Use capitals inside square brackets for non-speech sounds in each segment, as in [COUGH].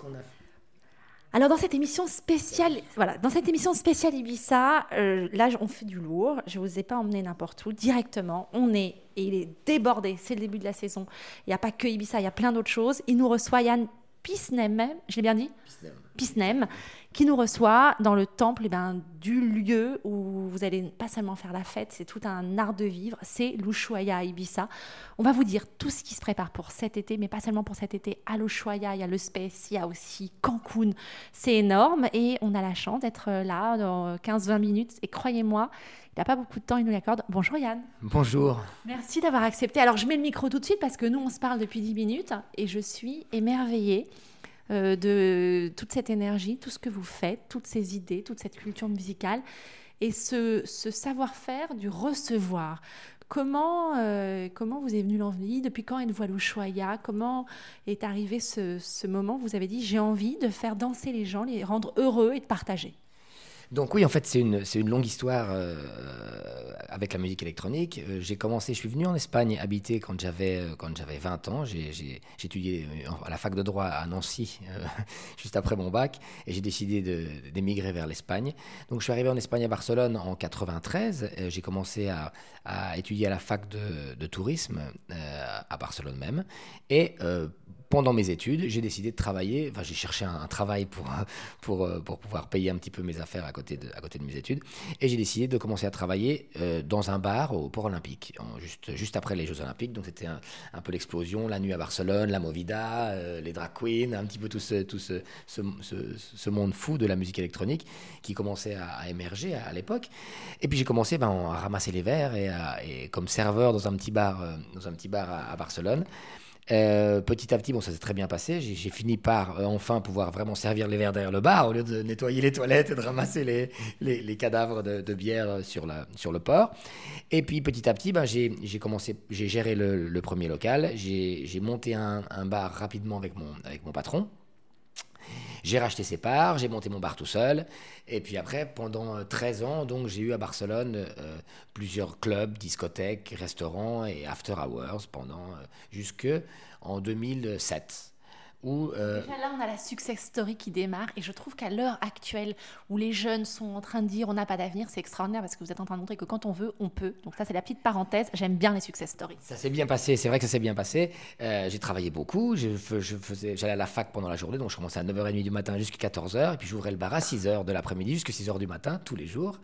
qu'on a alors dans cette émission spéciale, voilà, dans cette émission spéciale Ibiza, euh, là on fait du lourd. Je vous ai pas emmené n'importe où directement. On est et il est débordé. C'est le début de la saison. Il n'y a pas que Ibiza, il y a plein d'autres choses. Il nous reçoit Yann Pisnem, je l'ai bien dit. Pisnem. Pisnem, qui nous reçoit dans le temple eh ben, du lieu où vous allez pas seulement faire la fête, c'est tout un art de vivre, c'est l'Ushuaïa à Ibiza. On va vous dire tout ce qui se prépare pour cet été, mais pas seulement pour cet été. À l'Ushuaïa, il y a le Space, il y a aussi Cancun. C'est énorme et on a la chance d'être là dans 15-20 minutes. Et croyez-moi, il n'a pas beaucoup de temps, il nous l'accorde. Bonjour Yann. Bonjour. Merci d'avoir accepté. Alors je mets le micro tout de suite parce que nous, on se parle depuis 10 minutes et je suis émerveillée euh, de toute cette énergie, tout ce que vous faites, toutes ces idées, toute cette culture musicale et ce, savoir-faire du recevoir. Comment, euh, comment vous est venu l'envie Depuis quand êtes-vous à l'Ushuaïa Comment est arrivé ce, ce moment Vous avez dit j'ai envie de faire danser les gens, les rendre heureux et de partager? Donc oui, en fait, c'est une, une, longue histoire euh, avec la musique électronique. Euh, j'ai commencé, je suis venu en Espagne habiter quand j'avais euh, quand j'avais 20 ans. J'ai étudié à la fac de droit à Nancy [LAUGHS] juste après mon bac et j'ai décidé d'émigrer vers l'Espagne. Donc je suis arrivé en Espagne à Barcelone en 93. j'ai commencé à, à, étudier à la fac de, de tourisme à Barcelone même et pendant mes études, j'ai décidé de travailler, enfin j'ai cherché un, travail pour, pour, euh, pour pouvoir payer un petit peu mes affaires à côté de, à côté de mes études, et j'ai décidé de commencer à travailler euh, dans un bar au Port Olympique, juste, juste après les Jeux Olympiques, donc c'était un, un, peu l'explosion, la nuit à Barcelone, la Movida, euh, les drag queens, un petit peu tout, ce, tout ce, ce, ce, monde fou de la musique électronique qui commençait à, émerger à, l'époque. Et puis j'ai commencé ben, à ramasser les verres et, et, comme serveur dans un petit bar, dans un petit bar à Barcelone. Euh, petit à petit, bon, ça s'est très bien passé. J'ai fini par euh, enfin pouvoir vraiment servir les verres derrière le bar au lieu de nettoyer les toilettes et de ramasser les, les, cadavres de, bière sur, la, sur le port. Et puis petit à petit, ben, j'ai commencé, j'ai géré le, premier local. J'ai monté un, un, bar rapidement avec mon, avec mon patron. J'ai racheté ses parts, j'ai monté mon bar tout seul. Et puis après, pendant 13 ans, donc j'ai eu à Barcelone euh, plusieurs clubs, discothèques, restaurants et after hours pendant euh, jusque en 2007. Euh, Déjà là, on a la success story qui démarre et je trouve qu'à l'heure actuelle où les jeunes sont en train de dire on n'a pas d'avenir, c'est extraordinaire parce que vous êtes en train de montrer que quand on veut, on peut. Donc ça, c'est la petite parenthèse. J'aime bien les success stories. Ça s'est bien passé, c'est vrai que ça s'est bien passé. Euh, j'ai travaillé beaucoup, je, je faisais, j'allais à la fac pendant la journée, donc je commençais à 9h30 du matin jusqu'à 14h et puis j'ouvrais le bar à 6h de l'après-midi jusqu'à 6h du matin tous les jours,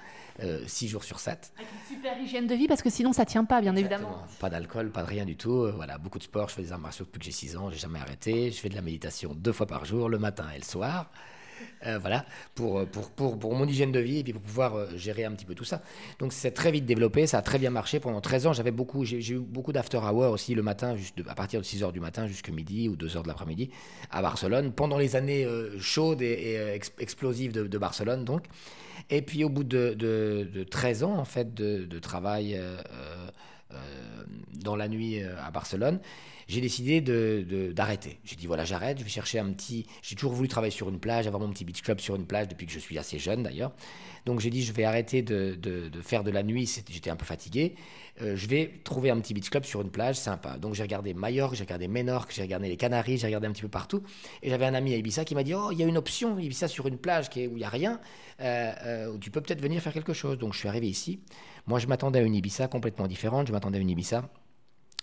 6 euh, jours sur 7. Avec une super hygiène de vie parce que sinon ça tient pas, bien évidemment. Pas d'alcool, pas de rien du tout. voilà, beaucoup de sport, je fais des arts martiaux depuis que j'ai 6 ans, j'ai jamais arrêté. Je fais de la méditation deux fois par jour, le matin et le soir. Euh, voilà, pour, pour, pour, pour, mon hygiène de vie et puis pour pouvoir euh, gérer un petit peu tout ça. Donc c'est très vite développé, ça a très bien marché. Pendant 13 ans, j'avais beaucoup, j'ai eu beaucoup d'after hour aussi le matin, à partir de 6 h du matin jusqu'à midi ou 2 h de l'après-midi à Barcelone, pendant les années euh, chaudes et, explosives de, Barcelone. donc. Et puis au bout de, de 13 ans en fait de, travail dans la nuit à Barcelone, j'ai décidé d'arrêter. J'ai dit voilà, j'arrête, je vais chercher un petit. J'ai toujours voulu travailler sur une plage, avoir mon petit beach club sur une plage depuis que je suis assez jeune d'ailleurs. Donc j'ai dit je vais arrêter de, faire de la nuit, j'étais un peu fatigué. Euh, je vais trouver un petit beach club sur une plage sympa. Donc j'ai regardé Majorque, j'ai regardé Menorque, j'ai regardé les Canaries, j'ai regardé un petit peu partout. Et j'avais un ami à Ibiza qui m'a dit oh, il y a une option, Ibiza sur une plage où il n'y a rien, euh, euh, où tu peux peut-être venir faire quelque chose. Donc je suis arrivé ici. Moi je m'attendais à une Ibiza complètement différente, je m'attendais à une Ibiza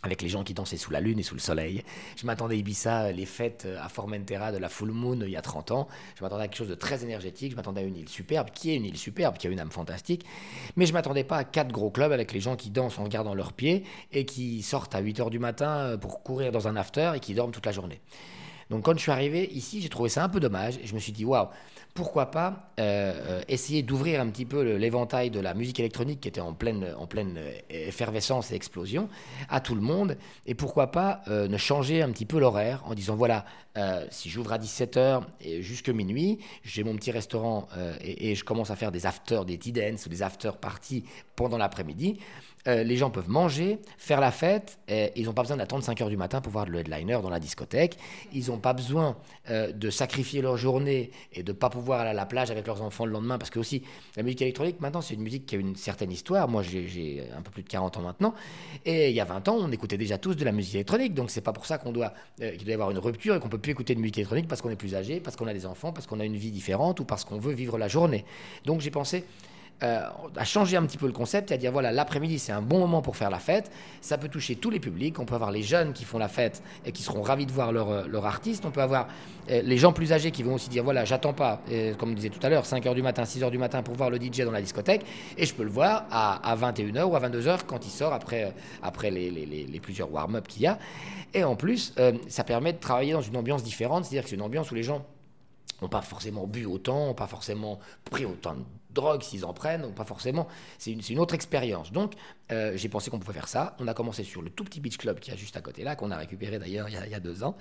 avec les gens qui dansaient sous la lune et sous le soleil. Je m'attendais à Ibiza, les fêtes à Formentera de la Full Moon il y a 30 ans. Je m'attendais à quelque chose de très énergétique. Je m'attendais à une île superbe, qui est une île superbe, qui a une âme fantastique. Mais je m'attendais pas à quatre gros clubs avec les gens qui dansent en regardant leurs pieds et qui sortent à 8 heures du matin pour courir dans un after et qui dorment toute la journée. Donc quand je suis arrivé ici, j'ai trouvé ça un peu dommage. Et je me suis dit, waouh, pourquoi pas euh, euh, essayer d'ouvrir un petit peu l'éventail de la musique électronique qui était en pleine, euh, effervescence et explosion à tout le monde. Et pourquoi pas ne changer un petit peu l'horaire en disant voilà si j'ouvre à 17h et jusque minuit j'ai mon petit restaurant et, et, je commence à faire des after des tea dance ou des after parties pendant l'après-midi euh, les gens peuvent manger, faire la fête, ils n'ont pas besoin d'attendre 5 heures du matin pour voir le headliner dans la discothèque. Ils n'ont pas besoin euh, de sacrifier leur journée et de ne pas pouvoir aller à la plage avec leurs enfants le lendemain, parce que aussi, la musique électronique, maintenant, c'est une musique qui a une certaine histoire. Moi, j'ai un peu plus de 40 ans maintenant, et il y a 20 ans, on écoutait déjà tous de la musique électronique, donc c'est pas pour ça qu'on doit, euh, qu'il doit y avoir une rupture et qu'on peut plus écouter de musique électronique parce qu'on est plus âgé, parce qu'on a des enfants, parce qu'on a une vie différente ou parce qu'on veut vivre la journée. Donc j'ai pensé euh, à changer un petit peu le concept et à dire voilà, l'après-midi, c'est un bon moment pour faire la fête. Ça peut toucher tous les publics. On peut avoir les jeunes qui font la fête et qui seront ravis de voir leur, euh, artiste. On peut avoir euh, les gens plus âgés qui vont aussi dire voilà, j'attends pas, comme je disais tout à l'heure, 5h du matin, 6h du matin pour voir le DJ dans la discothèque. Et je peux le voir à, à 21h ou à 22h quand il sort après, après les, les, les, plusieurs warm-up qu'il y a. Et en plus, ça permet de travailler dans une ambiance différente, c'est-à-dire que c'est une ambiance où les gens n'ont pas forcément bu autant, n'ont pas forcément pris autant de drogue s'ils en prennent, ou pas forcément. C'est une, autre expérience. Euh, j'ai pensé qu'on pouvait faire ça. On a commencé sur le tout petit beach club qui est juste à côté là, qu'on a récupéré d'ailleurs il, il, y a deux ans.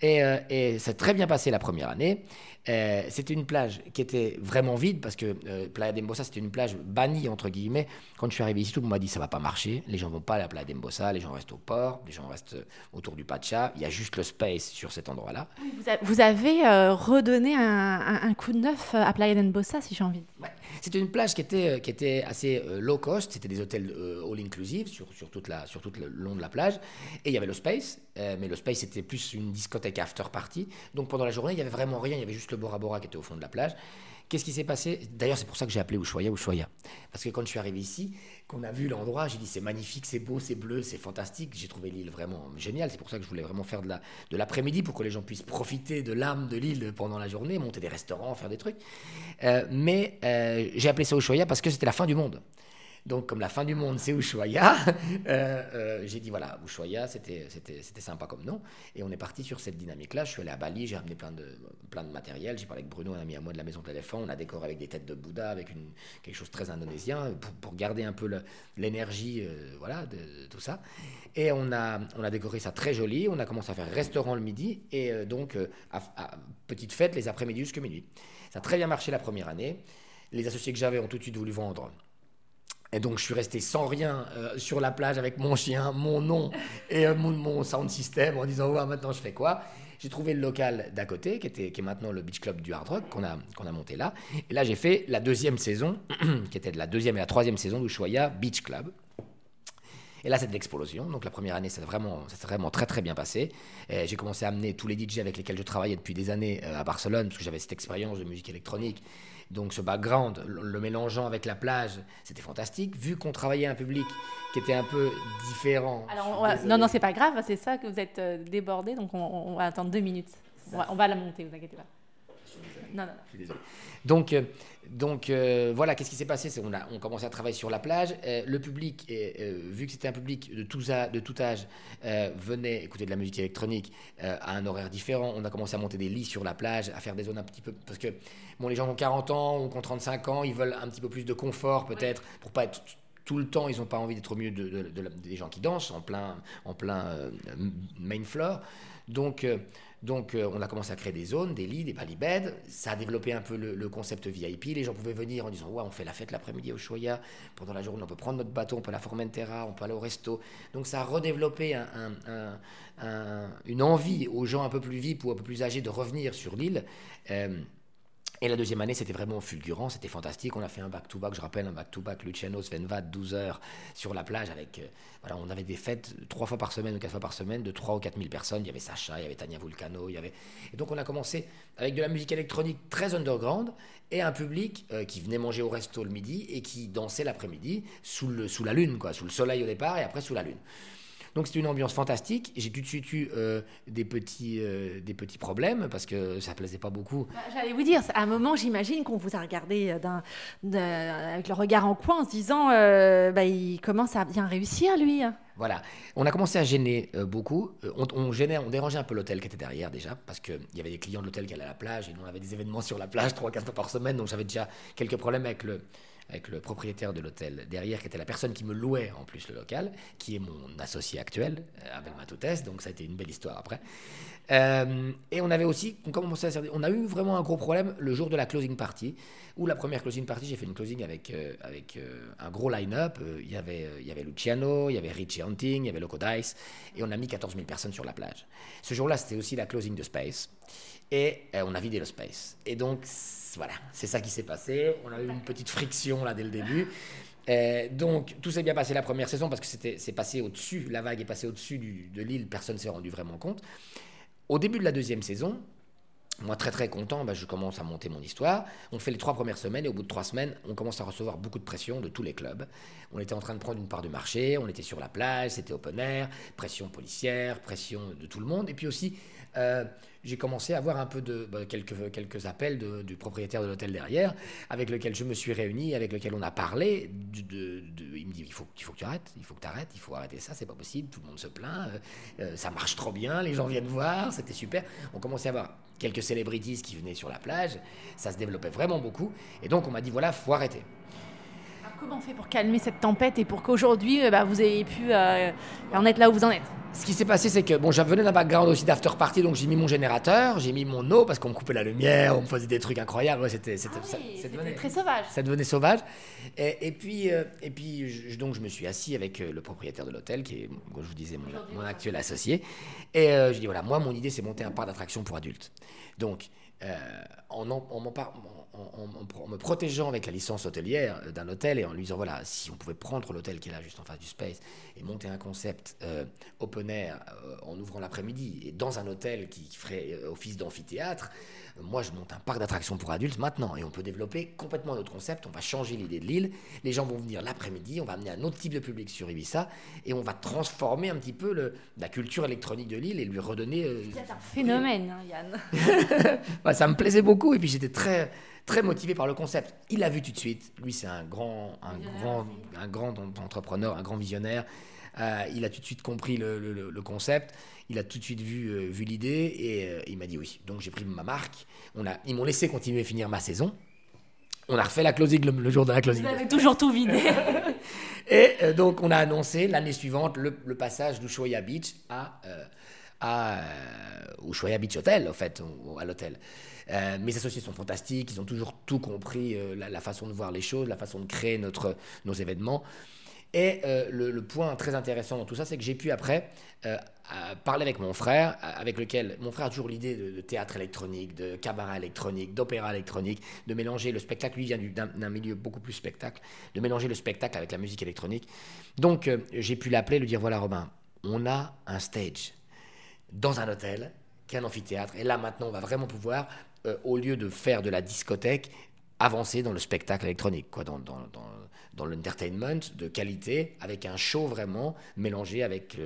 Et, euh, et ça très bien passé la première année. Euh, c'était une plage qui était vraiment vide parce que euh, Playa d'Embossa, c'était une plage bannie, entre guillemets. Quand je suis arrivé ici, tout le monde m'a dit ça va pas marcher. Les gens vont pas à la Playa d'Embossa, les gens restent au port, les gens restent autour du Pacha. Il y a juste le space sur cet endroit-là. Vous, avez redonné un, un, un, coup de neuf à Playa d'Embossa, si j'ai envie. Ouais. C'était une plage qui était, qui était assez low cost. C'était des hôtels inclusive sur, toute la, sur tout le long de la plage. Et il y avait le space, euh, mais le space c'était plus une discothèque after party. Donc pendant la journée, il n'y avait vraiment rien, il y avait juste le Bora qui était au fond de la plage. Qu'est-ce qui s'est passé? D'ailleurs, c'est pour ça que j'ai appelé Ushuaia Ushuaia. Parce que quand je suis arrivé ici, qu'on a vu l'endroit, j'ai dit c'est magnifique, c'est beau, c'est bleu, c'est fantastique. J'ai trouvé l'île vraiment géniale. C'est pour ça que je voulais vraiment faire de l'après-midi pour que les gens puissent profiter de l'âme de l'île pendant la journée, monter des restaurants, faire des trucs. Euh, mais euh, j'ai appelé ça Ushuaia parce que c'était la fin du monde. Donc, comme la fin du monde, c'est Ushuaia, [LAUGHS] euh, euh, j'ai dit voilà, Ushuaia, c'était sympa comme nom. Et on est parti sur cette dynamique-là. Je suis allé à Bali, j'ai amené plein de, plein de matériel. J'ai parlé avec Bruno, un ami à moi de la Maison de l'éléphant. On a décoré avec des têtes de Bouddha, avec quelque chose de très indonésien, pour, garder un peu l'énergie euh, voilà, de, tout ça. Et on a, on a décoré ça très joli. On a commencé à faire restaurant le midi et donc à, à, petite fête les après-midi jusqu'à minuit. Ça a très bien marché la première année. Les associés que j'avais ont tout de suite voulu vendre et donc, je suis resté sans rien euh, sur la plage avec mon chien, mon nom et euh, mon, sound system en disant ouais, maintenant je fais quoi? J'ai trouvé le local d'à côté, qui, était, qui est maintenant le Beach Club du Hard Rock, qu'on a, qu'on a monté là. Et là, j'ai fait la deuxième saison, [CLEARS THROAT] qui était la deuxième et la troisième saison d'Ushuaia Beach Club. Et là, c'est de l'explosion. Donc, la première année, ça s'est vraiment, vraiment très, très bien passé. J'ai commencé à amener tous les DJ avec lesquels je travaillais depuis des années euh, à Barcelone, parce que j'avais cette expérience de musique électronique. Donc ce background, le, mélangeant avec la plage, c'était fantastique. Vu qu'on travaillait un public qui était un peu différent. Alors, non, non, c'est pas grave, c'est ça que vous êtes euh, débordé, donc on, va attendre deux minutes. On va, on va, la monter, vous inquiétez pas. Non, non, non. Je suis désolé. Donc, euh, donc euh, voilà, qu'est-ce qui s'est passé? On a on commençait à travailler sur la plage. Euh, le public, vu que c'était un public de, tout âge, venait écouter de la musique électronique à un horaire différent. On a commencé à monter des lits sur la plage, à faire des zones un petit peu. Parce que bon, les gens ont 40 ans ou ont 35 ans, ils veulent un petit peu plus de confort peut-être, pour pas être tout le temps, ils n'ont pas envie d'être au milieu de, des gens qui dansent en plein, en plein main floor. Donc, donc, euh, on a commencé à créer des zones, des lits, des balibèdes. Ça a développé un peu le, concept VIP. Les gens pouvaient venir en disant Ouais, on fait la fête l'après-midi au Choya. Pendant la journée, on peut prendre notre bateau, on peut aller à Formentera, on peut aller au resto. Donc, ça a redéveloppé une envie aux gens un peu plus vifs ou un peu plus âgés de revenir sur l'île. Euh, et la deuxième année, c'était vraiment fulgurant, c'était fantastique. On a fait un back-to-back, je rappelle, un back-to-back Luciano Svenvad, 12 heures sur la plage. avec euh, voilà, On avait des fêtes trois fois par semaine ou quatre fois par semaine de 3 ou 4 000 personnes. Il y avait Sacha, il y avait Tania Vulcano. Et donc on a commencé avec de la musique électronique très underground et un public euh, qui venait manger au resto le midi et qui dansait l'après-midi sous, sous la lune, quoi, sous le soleil au départ et après sous la lune. Donc c'est une ambiance fantastique. J'ai tout de suite eu euh, des, petits, euh, des petits problèmes parce que ça plaisait pas beaucoup. Bah, j'allais vous dire, à un moment, j'imagine qu'on vous a regardé euh, avec le regard en coin en se disant bah, il commence à bien réussir lui. Voilà, on a commencé à gêner beaucoup. On, gênait, on dérangeait un peu l'hôtel qui était derrière déjà, parce qu'il y avait des clients de l'hôtel qui allaient à la plage et nous on avait des événements sur la plage trois, quatre fois par semaine, donc j'avais déjà quelques problèmes avec le, avec le propriétaire de l'hôtel derrière, qui était la personne qui me louait en plus le local, qui est mon associé actuel, euh, Abel Matoutes, donc ça a été une belle histoire après. Euh, et on avait aussi, on, commençait à, on a eu vraiment un gros problème le jour de la closing party, où la première closing party, j'ai fait une closing avec, euh, avec un gros line-up. Il y avait, il y avait Luciano, il y avait Richie Hunting, il y avait Loco Dice, et on a mis 14 000 personnes sur la plage. Ce jour-là, c'était aussi la closing de Space, et on a vidé le Space. Et donc, voilà, c'est ça qui s'est passé. On a eu une petite friction là dès le début. Euh, donc tout s'est bien passé la première saison parce que c'était c'est passé au-dessus, la vague est passée au-dessus de l'île, personne s'est rendu vraiment compte. Au début de la deuxième saison, moi très très content, bah, je commence à monter mon histoire. On fait les trois premières semaines et au bout de trois semaines, on commence à recevoir beaucoup de pression de tous les clubs. On était en train de prendre une part du marché, on était sur la plage, c'était open air, pression policière, pression de tout le monde et puis aussi euh, j'ai commencé à avoir un peu de bah, quelques, quelques appels du propriétaire de l'hôtel derrière, avec lequel je me suis réuni, avec lequel on a parlé. Il me dit il faut, que tu arrêtes, il faut que tu arrêtes, il faut arrêter ça, c'est pas possible, tout le monde se plaint, euh, euh, ça marche trop bien, les gens viennent voir, c'était super. On commençait à avoir quelques célébrities qui venaient sur la plage, ça se développait vraiment beaucoup, et donc on m'a dit voilà, faut arrêter. Comment on fait pour calmer cette tempête et pour qu'aujourd'hui bah, vous ayez pu en être là où vous en êtes? Ce qui s'est passé, c'est que bon, venais d'un background aussi d'after party, donc j'ai mis mon générateur, j'ai mis mon eau parce qu'on me coupait la lumière, on me faisait des trucs incroyables. c'était, c'était, ah très sauvage. Ça devenait sauvage. Et, puis, euh, et puis je, donc je me suis assis avec euh, le propriétaire de l'hôtel, qui est, comme je vous disais, mon, actuel associé. Et euh, je dis voilà, moi, mon idée, c'est monter un parc d'attractions pour adultes. Donc, en, en, en, en, me protégeant avec la licence hôtelière d'un hôtel et en lui disant voilà, si on pouvait prendre l'hôtel qui est là juste en face du Space et monter un concept euh, open air euh, en ouvrant l'après-midi et dans un hôtel qui, ferait euh, office d'amphithéâtre, moi je monte un parc d'attractions pour adultes maintenant et on peut développer complètement notre concept. On va changer l'idée de l'île. Les gens vont venir l'après-midi, on va amener un autre type de public sur Ibiza et on va transformer un petit peu le, la culture électronique de l'île et lui redonner. C'est un phénomène, hein, Yann. [LAUGHS] ça me plaisait beaucoup et puis j'étais très très motivé par le concept. Il l'a vu tout de suite. Lui, c'est un grand, un grand, un grand entrepreneur, un grand visionnaire. Euh, il a tout de suite compris le, concept. Il a tout de suite vu, euh, vu l'idée et euh, il m'a dit oui. Donc j'ai pris ma marque. On a, ils m'ont laissé continuer à finir ma saison. On a refait la closing le, jour de la closing. Vous avez toujours tout vidé. [LAUGHS] et donc on a annoncé l'année suivante le, passage d'Ushuaia Beach à, à Ushuaia Beach Hotel, en fait, à l'hôtel. Euh, mes associés sont fantastiques, ils ont toujours tout compris, euh, la, façon de voir les choses, la façon de créer notre, nos événements. Et euh, le, point très intéressant dans tout ça, c'est que j'ai pu après parler avec mon frère, avec lequel mon frère a toujours l'idée de, théâtre électronique, de cabaret électronique, d'opéra électronique, de mélanger le spectacle. Lui vient d'un milieu beaucoup plus spectacle, de mélanger le spectacle avec la musique électronique. Donc j'ai pu l'appeler, lui dire voilà Robin, on a un stage dans un hôtel, qui est un amphithéâtre, et là maintenant on va vraiment pouvoir euh, au lieu de faire de la discothèque, avancer dans le spectacle électronique, quoi, dans, dans, dans, dans l'entertainment de qualité, avec un show vraiment mélangé avec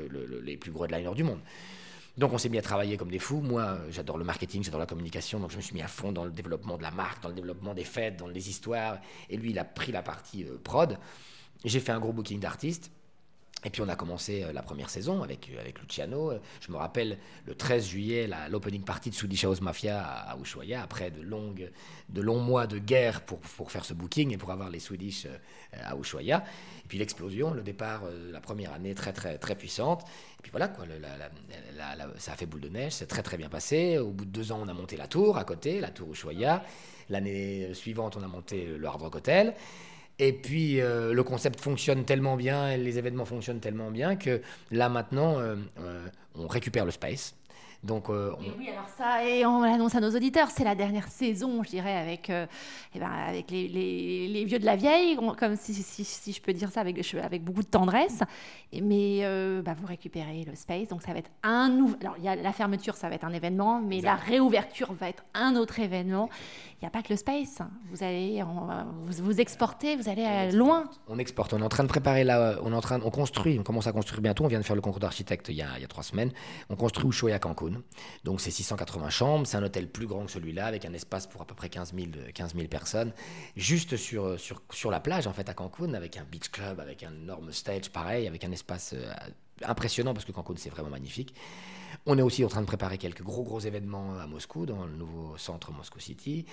les plus gros headliners du monde. Donc on s'est mis à travailler comme des fous. Moi, j'adore le marketing, j'adore la communication, donc je me suis mis à fond dans le développement de la marque, dans le développement des fêtes, dans les histoires. Et lui, il a pris la partie euh, prod. J'ai fait un gros booking d'artistes. Et puis on a commencé euh, la première saison avec, euh, avec Luciano. Je me rappelle le 13 juillet, l'opening party de Swedish House Mafia à, Ushuaia, après de, longues, de longs mois de guerre pour, pour faire ce booking et pour avoir les Swedish euh, à Ushuaia. Et puis l'explosion, le départ, la première année très très très puissante. Et puis voilà, quoi, ça a fait boule de neige, c'est très très bien passé. Au bout de deux ans, on a monté la tour à côté, la tour Ushuaia. L'année suivante, on a monté le Hard Rock Hotel. Et puis euh, le concept fonctionne tellement bien, et les événements fonctionnent tellement bien que là maintenant, euh, euh, on récupère le space. Donc, oui, alors ça, et on l'annonce à nos auditeurs, c'est la dernière saison, je dirais, avec, eh ben, avec les, les, vieux de la vieille, comme si, si, si, je peux dire ça avec, avec beaucoup de tendresse. Mais bah, vous récupérez le space, donc ça va être un nouveau. Alors, il y a la fermeture, ça va être un événement, mais la réouverture va être un autre événement il n'y a pas que le space. Vous allez vous, vous exportez, vous allez loin. On exporte. On est en train de préparer là. On est en train, on construit. On commence à construire bientôt. On vient de faire le concours d'architecte il, y a trois semaines. On construit Ushuaia Cancun. Donc c'est 680 chambres. C'est un hôtel plus grand que celui-là, avec un espace pour à peu près 15 000, 15 000 personnes, juste sur, sur, sur la plage en fait à Cancun, avec un beach club, avec un énorme stage pareil, avec un espace euh, impressionnant parce que Cancun, c'est vraiment magnifique. On est aussi en train de préparer quelques gros gros événements à Moscou, dans le nouveau centre Moscou City.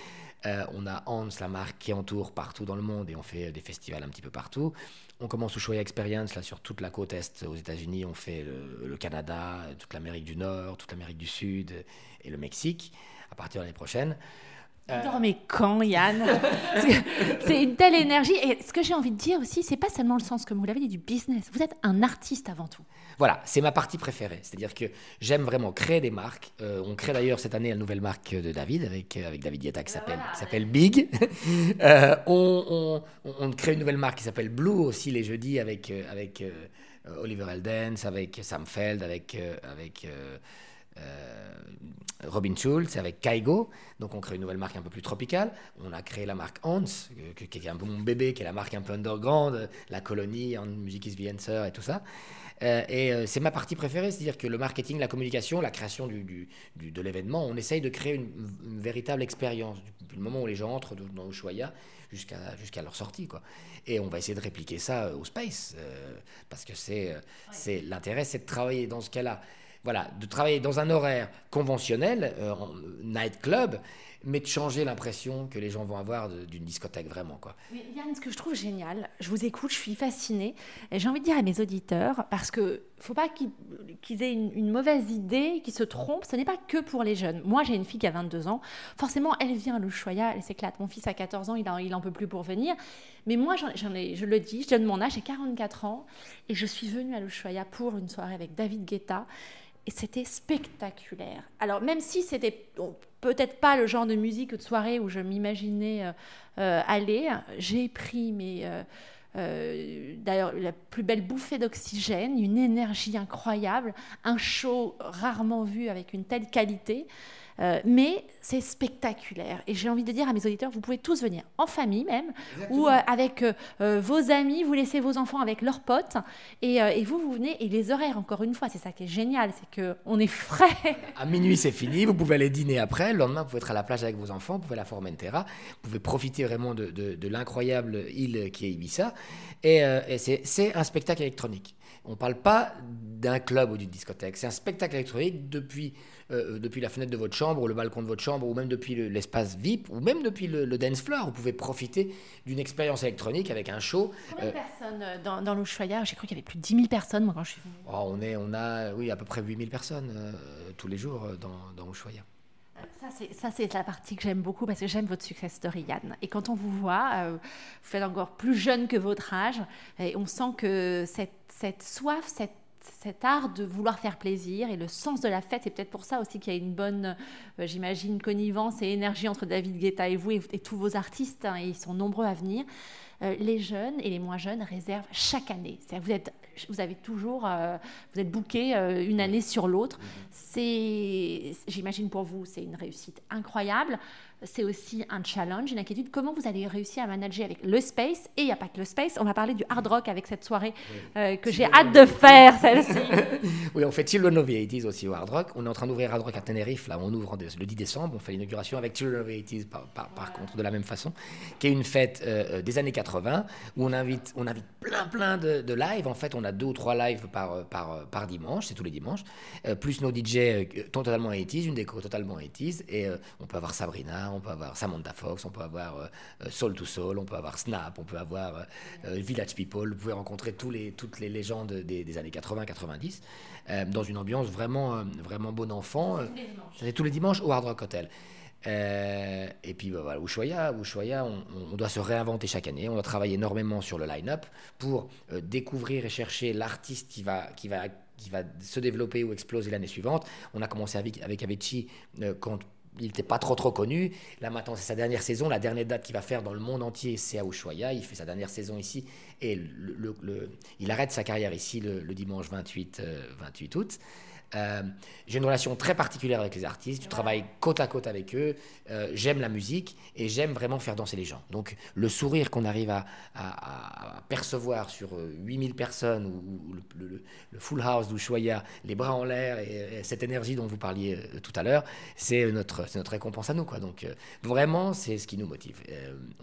Euh, on a Hans, la marque qui entoure partout dans le monde et on fait des festivals un petit peu partout. On commence Ushuaïa Experience là sur toute la côte est aux États-Unis. On fait le, Canada, toute l'Amérique du Nord, toute l'Amérique du Sud et le Mexique à partir de l'année prochaine. Euh... mais quand, Yann? [LAUGHS] C'est une telle énergie. Et ce que j'ai envie de dire aussi, c'est pas seulement le sens, comme vous l'avez dit, du business. Vous êtes un artiste avant tout. Voilà, c'est ma partie préférée. C'est-à-dire que j'aime vraiment créer des marques. Euh, on crée d'ailleurs cette année la nouvelle marque de David avec, euh, avec David Dieta qui s'appelle Big. [LAUGHS] euh, on, on, on, crée une nouvelle marque qui s'appelle Blue aussi les jeudis avec, avec Oliver Eldens, avec Sam Feld, avec. avec Robin Schulz avec Kaigo. Donc on crée une nouvelle marque un peu plus tropicale. On a créé la marque Hans, qui est un peu mon bébé, qui est la marque un peu underground, la colonie, en Music is the Answer et tout ça. Euh, et euh, c'est ma partie préférée, c'est-à-dire que le marketing, la communication, la création du, du, de l'événement, on essaye de créer une, une véritable expérience, depuis le moment où les gens entrent dans Ushuaïa jusqu'à jusqu'à leur sortie. Quoi. Et on va essayer de répliquer ça au space, euh, parce que c'est c'est l'intérêt, c'est de travailler dans ce cas-là voilà, de travailler dans un horaire conventionnel, euh, nightclub, mais de changer l'impression que les gens vont avoir d'une discothèque vraiment. Quoi. Mais Yann, ce que je trouve génial, je vous écoute, je suis fascinée, j'ai envie de dire à mes auditeurs, parce que faut pas qu'ils aient une, mauvaise idée, qu'ils se trompent, ce n'est pas que pour les jeunes. Moi, j'ai une fille qui a 22 ans, forcément, elle vient à l'Ushuaïa, elle s'éclate. Mon fils a 14 ans, il en, il en peut plus pour venir. Mais moi, ai, je le dis, je donne mon âge, j'ai 44 ans, et je suis venue à l'Ushuaïa pour une soirée avec David Guetta et c'était spectaculaire. Alors même si c'était peut-être pas le genre de musique ou de soirée où je m'imaginais euh, euh, aller, j'ai pris mes... Euh, d'ailleurs, la plus belle bouffée d'oxygène, une énergie incroyable, un show rarement vu avec une telle qualité. Euh, mais c'est spectaculaire. Et j'ai envie de dire à mes auditeurs, vous pouvez tous venir, en famille même, ou euh, avec euh, vos amis, vous laissez vos enfants avec leurs potes, et, et, vous, vous venez, et les horaires, encore une fois, c'est ça qui est génial, c'est qu'on est frais. [LAUGHS] À minuit, c'est fini, vous pouvez aller dîner après, le lendemain, vous pouvez être à la plage avec vos enfants, vous pouvez la Formentera, vous pouvez profiter vraiment de, de, de l'incroyable île qui est Ibiza, et, et c'est un spectacle électronique. On ne parle pas d'un club ou d'une discothèque, c'est un spectacle électronique depuis depuis la fenêtre de votre chambre ou le balcon de votre chambre ou même depuis l'espace VIP ou même depuis le, dance floor. Vous pouvez profiter d'une expérience électronique avec un show. Combien de euh, personnes euh, dans, dans l'Ushuaïa J'ai cru qu'il y avait plus de 10 000 personnes moi quand je suis venue. Oh, on, est, on a oui, à peu près 8 000 personnes tous les jours dans, dans Ushuaïa. Ça, c'est la partie que j'aime beaucoup parce que j'aime votre success story, Yann. Et quand on vous voit, vous faites encore plus jeune que votre âge et on sent que cette, cette soif, cette cet art de vouloir faire plaisir et le sens de la fête. C'est peut-être pour ça aussi qu'il y a une bonne, euh, j'imagine, connivence et énergie entre David Guetta et vous et, tous vos artistes, hein, et ils sont nombreux à venir. Euh, les jeunes et les moins jeunes réservent chaque année. Vous, êtes, vous avez toujours, euh, vous êtes booké une année sur l'autre. C'est, j'imagine pour vous, c'est une réussite incroyable c'est aussi un challenge, une inquiétude. Comment vous allez réussir à manager avec le space Et il n'y a pas que le space, on va parler du hard rock avec cette soirée euh, que j'ai hâte de faire, [LAUGHS] celle-ci. oui, on fait Children of the 80s aussi au hard rock. On est en train d'ouvrir Hard Rock à Tenerife, là, on ouvre le 10 décembre. On fait l'inauguration avec Children of the 80s par, par, contre, de la même façon, qui est une fête euh, euh, des années 80 où on invite, on invite plein, plein de, de lives. En fait, on a deux ou trois lives par, par, par dimanche, c'est tous les dimanches, plus nos DJ totalement 80s, une déco totalement 80s, et on peut avoir Sabrina, on peut avoir Samantha Fox, on peut avoir euh, euh, Soul to Soul, on peut avoir Snap, on peut avoir euh, Village People. Vous pouvez rencontrer tous les, toutes les légendes des, années 80-90 dans une ambiance vraiment, vraiment bon enfant. C'est tous les dimanches au Hard Rock Hotel. et puis bah, voilà, Ushuaïa, Ushuaïa on, on, doit se réinventer chaque année. On doit travailler énormément sur le line-up pour découvrir et chercher l'artiste qui va, qui, va, qui va se développer ou exploser l'année suivante. On a commencé avec, avec Avicii quand il n'était pas trop trop connu. Là maintenant, c'est sa dernière saison. La dernière date qu'il va faire dans le monde entier, c'est à Ushuaïa. Il fait sa dernière saison ici et il arrête sa carrière ici le, dimanche 28, 28 euh, août. Euh, j'ai une relation très particulière avec les artistes, je travaille côte à côte avec eux, euh, j'aime la musique et j'aime vraiment faire danser les gens. Donc le sourire qu'on arrive à, percevoir sur 8000 euh, personnes ou, le, full house d'Ushuaïa, les bras en l'air et, cette énergie dont vous parliez tout à l'heure, c'est notre, récompense à nous. Donc vraiment, c'est ce qui nous motive.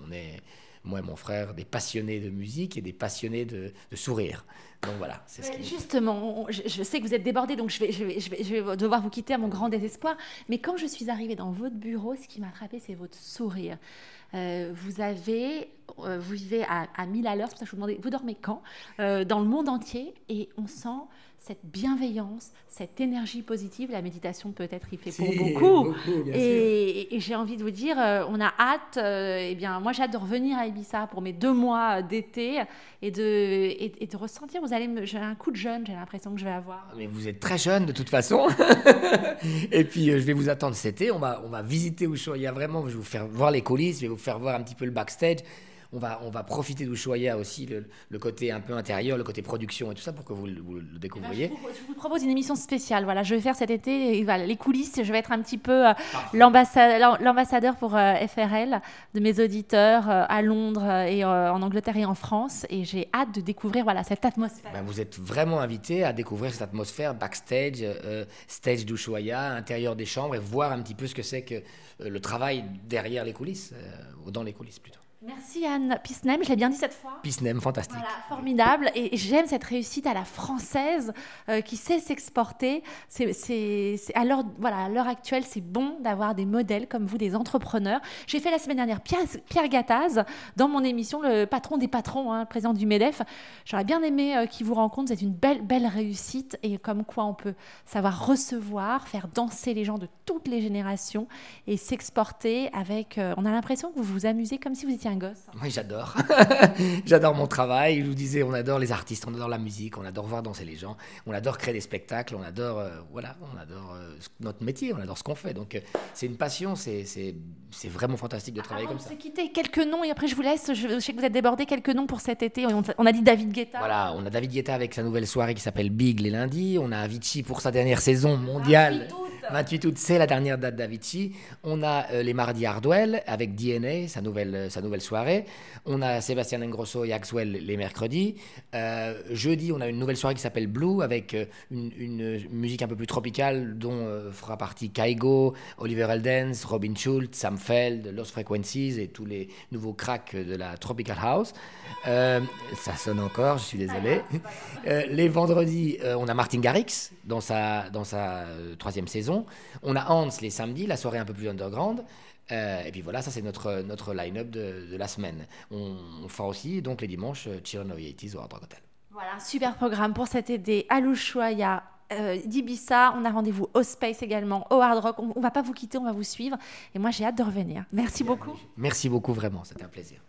on est moi et mon frère, des passionnés de musique et des passionnés de, sourire. Donc voilà, c'est ce qui... Justement, je, sais que vous êtes débordé, donc je vais, je, vais, je, vais, je vais, devoir vous quitter à mon grand désespoir. Mais quand je suis arrivée dans votre bureau, ce qui m'a frappé, c'est votre sourire. Euh, vous avez, euh, vous vivez à, à 1000 à l'heure, c'est pour ça que je vous demandais, vous dormez quand euh, Dans le monde entier, et on sent cette bienveillance, cette énergie positive. La méditation peut-être il fait pour beaucoup. et, j'ai envie de vous dire, on a hâte. eh bien, moi j'ai hâte de revenir à Ibiza pour mes deux mois d'été et de, et, de ressentir. Vous allez, j'ai un coup de jeune. J'ai l'impression que je vais avoir. Mais vous êtes très jeune de toute façon. [LAUGHS] et puis je vais vous attendre cet été. On va, on va visiter Ushuaia vraiment. Je vais vous faire voir les coulisses. Je vais vous faire voir un petit peu le backstage on va, on va profiter d'Ushuaïa aussi, le, côté un peu intérieur, le côté production et tout ça, pour que vous, le découvriez. Eh ben, je, vous, propose une émission spéciale. Voilà, je vais faire cet été voilà, les coulisses. Je vais être un petit peu euh, l'ambassadeur pour euh, FRL de mes auditeurs euh, à Londres et en Angleterre et en France. Et j'ai hâte de découvrir voilà, cette atmosphère. Ben, vous êtes vraiment invité à découvrir cette atmosphère backstage, stage d'Ushuaïa, intérieur des chambres et voir un petit peu ce que c'est que le travail derrière les coulisses, ou dans les coulisses plutôt. Merci Anne Pisnem, je l'ai bien dit cette fois. Pisnem, fantastique. Voilà, formidable. Et j'aime cette réussite à la française euh, qui sait s'exporter. C'est, à l'heure voilà, l'heure actuelle, c'est bon d'avoir des modèles comme vous, des entrepreneurs. J'ai fait la semaine dernière Pierre, Pierre Gattaz dans mon émission, le patron des patrons, hein, président du MEDEF. J'aurais bien aimé euh, qu'il vous rencontre. C'est une belle, belle réussite et comme quoi on peut savoir recevoir, faire danser les gens de toutes les générations et s'exporter avec. Euh, on a l'impression que vous vous amusez comme si vous étiez gosse. Oui, j'adore. [LAUGHS] j'adore mon travail. Je vous disais, on adore les artistes, on adore la musique, on adore voir danser les gens, on adore créer des spectacles, on adore, euh, voilà, on adore euh, notre métier, on adore ce qu'on fait. Donc, euh, c'est une passion, c'est, vraiment fantastique de travailler comme ça. On s'est quitté quelques noms et après je vous laisse. Je, sais que vous êtes débordé quelques noms pour cet été. On, a dit David Guetta. Voilà, on a David Guetta avec sa nouvelle soirée qui s'appelle Big les lundis. On a Avicii pour sa dernière saison mondiale. 28 août, c'est la dernière date d'Avicii. On a les mardis Hardwell avec DNA, sa nouvelle, sa nouvelle soirée. On a Sébastien Ingrosso et Axwell les mercredis. Euh, jeudi, on a une nouvelle soirée qui s'appelle Blue avec euh, une, musique un peu plus tropicale dont euh, fera partie Kaigo, Oliver Eldens, Robin Schultz, Sam Feld, Lost Frequencies et tous les nouveaux cracks de la Tropical House. ça sonne encore, je suis désolé. les vendredis, on a Martin Garrix dans sa, dans sa troisième saison. On a Hans les samedis, la soirée un peu plus underground. Euh, et puis voilà, ça c'est notre, notre line-up de, la semaine. On, fera aussi donc les dimanches Chirano 80 au Hard Rock Hotel. Voilà, un super programme pour cet été à l'Ushuaïa. Euh, d'Ibissa, on a rendez-vous au Space également, au Hard Rock. On, ne va pas vous quitter, on va vous suivre. Et moi, j'ai hâte de revenir. Merci beaucoup. Merci beaucoup, vraiment, c'était un plaisir.